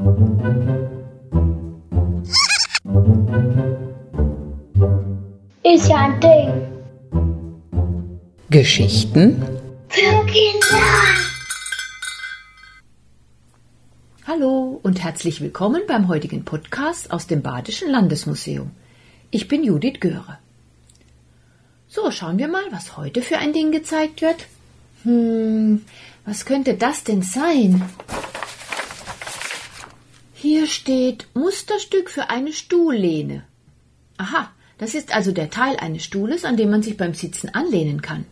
Ist ja ein Ding. Geschichten Für Kinder. Hallo und herzlich willkommen beim heutigen Podcast aus dem Badischen Landesmuseum. Ich bin Judith Göre. So, schauen wir mal, was heute für ein Ding gezeigt wird. Hm, was könnte das denn sein? Hier steht Musterstück für eine Stuhllehne. Aha, das ist also der Teil eines Stuhles, an dem man sich beim Sitzen anlehnen kann.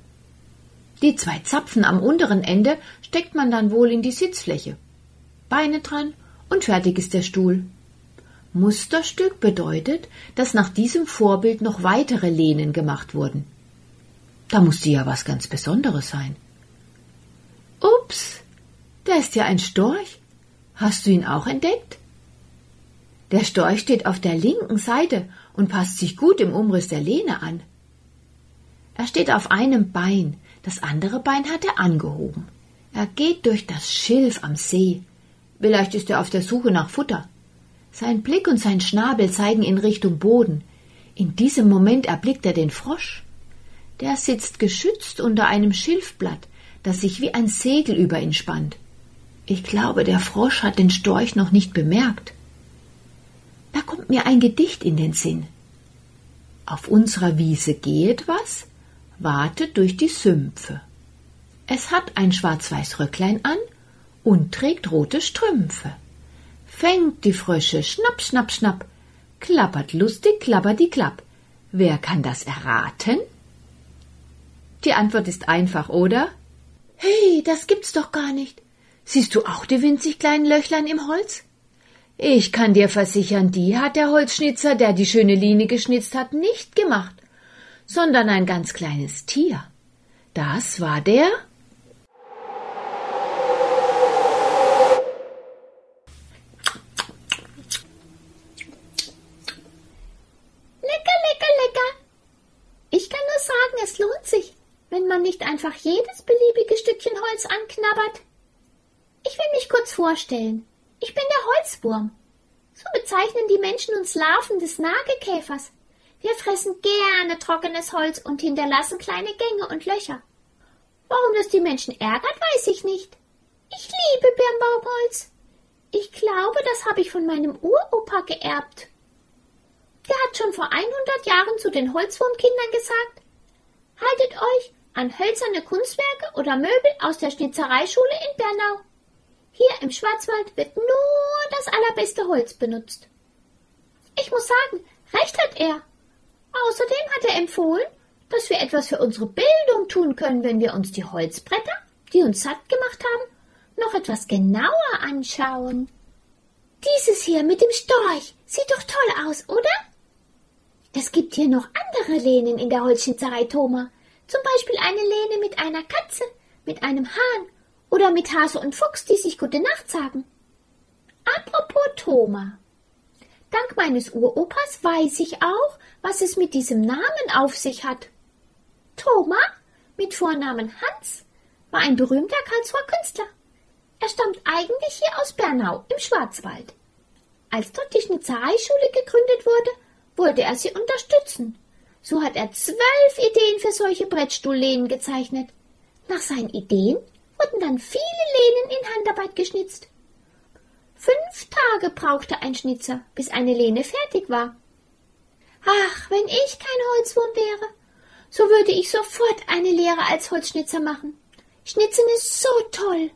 Die zwei Zapfen am unteren Ende steckt man dann wohl in die Sitzfläche. Beine dran und fertig ist der Stuhl. Musterstück bedeutet, dass nach diesem Vorbild noch weitere Lehnen gemacht wurden. Da musste ja was ganz Besonderes sein. Ups, da ist ja ein Storch. Hast du ihn auch entdeckt? Der Storch steht auf der linken Seite und passt sich gut im Umriss der Lehne an. Er steht auf einem Bein, das andere Bein hat er angehoben. Er geht durch das Schilf am See. Vielleicht ist er auf der Suche nach Futter. Sein Blick und sein Schnabel zeigen in Richtung Boden. In diesem Moment erblickt er den Frosch. Der sitzt geschützt unter einem Schilfblatt, das sich wie ein Segel über ihn spannt. Ich glaube, der Frosch hat den Storch noch nicht bemerkt. Da kommt mir ein Gedicht in den Sinn. Auf unserer Wiese gehet was, wartet durch die Sümpfe. Es hat ein schwarz-weiß Röcklein an und trägt rote Strümpfe. Fängt die Frösche schnapp, schnapp, schnapp, klappert lustig, klappert die Klapp. Wer kann das erraten? Die Antwort ist einfach, oder? Hey, das gibt's doch gar nicht. Siehst du auch die winzig kleinen Löchlein im Holz? Ich kann dir versichern, die hat der Holzschnitzer, der die schöne Linie geschnitzt hat, nicht gemacht, sondern ein ganz kleines Tier. Das war der Lecker, lecker, lecker. Ich kann nur sagen, es lohnt sich, wenn man nicht einfach jedes beliebige Stückchen Holz anknabbert. Ich will mich kurz vorstellen. Ich bin der Holzwurm. So bezeichnen die Menschen uns Larven des Nagekäfers. Wir fressen gerne trockenes Holz und hinterlassen kleine Gänge und Löcher. Warum das die Menschen ärgert, weiß ich nicht. Ich liebe Birnbaumholz. Ich glaube, das habe ich von meinem Uropa geerbt. Der hat schon vor 100 Jahren zu den Holzwurmkindern gesagt, haltet euch an hölzerne Kunstwerke oder Möbel aus der Schnitzereischule in Bernau. Im Schwarzwald wird nur das allerbeste Holz benutzt. Ich muss sagen, recht hat er. Außerdem hat er empfohlen, dass wir etwas für unsere Bildung tun können, wenn wir uns die Holzbretter, die uns satt gemacht haben, noch etwas genauer anschauen. Dieses hier mit dem Storch sieht doch toll aus, oder? Es gibt hier noch andere Lehnen in der Holzschnitzerei, Thoma. Zum Beispiel eine Lehne mit einer Katze, mit einem Hahn oder mit Hase und Fuchs, die sich gute Nacht sagen. Apropos Thoma. Dank meines Uropas weiß ich auch, was es mit diesem Namen auf sich hat. Thoma, mit Vornamen Hans, war ein berühmter Karlsruher Künstler. Er stammt eigentlich hier aus Bernau im Schwarzwald. Als dort die Schnitzereischule gegründet wurde, wollte er sie unterstützen. So hat er zwölf Ideen für solche Brettstuhllehnen gezeichnet. Nach seinen Ideen wurden dann viele Lehnen in Handarbeit geschnitzt. Fünf Tage brauchte ein Schnitzer, bis eine Lehne fertig war. Ach, wenn ich kein Holzwurm wäre, so würde ich sofort eine Lehre als Holzschnitzer machen. Schnitzen ist so toll.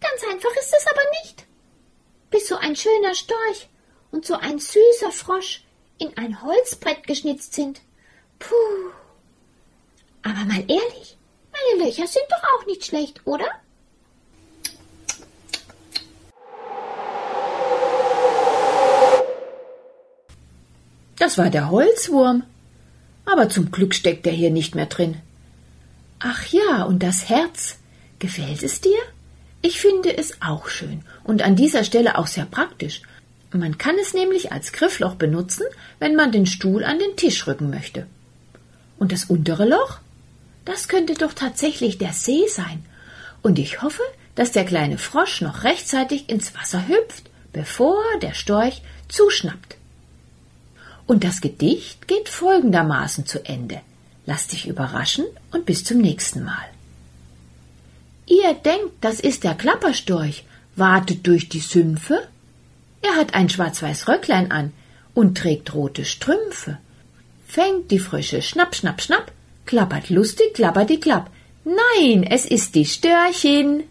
Ganz einfach ist es aber nicht. Bis so ein schöner Storch und so ein süßer Frosch in ein Holzbrett geschnitzt sind. Puh. Aber mal ehrlich, Löcher sind doch auch nicht schlecht, oder? Das war der Holzwurm. Aber zum Glück steckt er hier nicht mehr drin. Ach ja, und das Herz. Gefällt es dir? Ich finde es auch schön und an dieser Stelle auch sehr praktisch. Man kann es nämlich als Griffloch benutzen, wenn man den Stuhl an den Tisch rücken möchte. Und das untere Loch? Das könnte doch tatsächlich der See sein. Und ich hoffe, dass der kleine Frosch noch rechtzeitig ins Wasser hüpft, bevor der Storch zuschnappt. Und das Gedicht geht folgendermaßen zu Ende. Lass dich überraschen und bis zum nächsten Mal. Ihr denkt, das ist der Klapperstorch, wartet durch die Sümpfe? Er hat ein schwarz-weiß Röcklein an und trägt rote Strümpfe. Fängt die Frösche schnapp, schnapp, schnapp, klappert lustig, klappert die klapp. Nein, es ist die Störchin.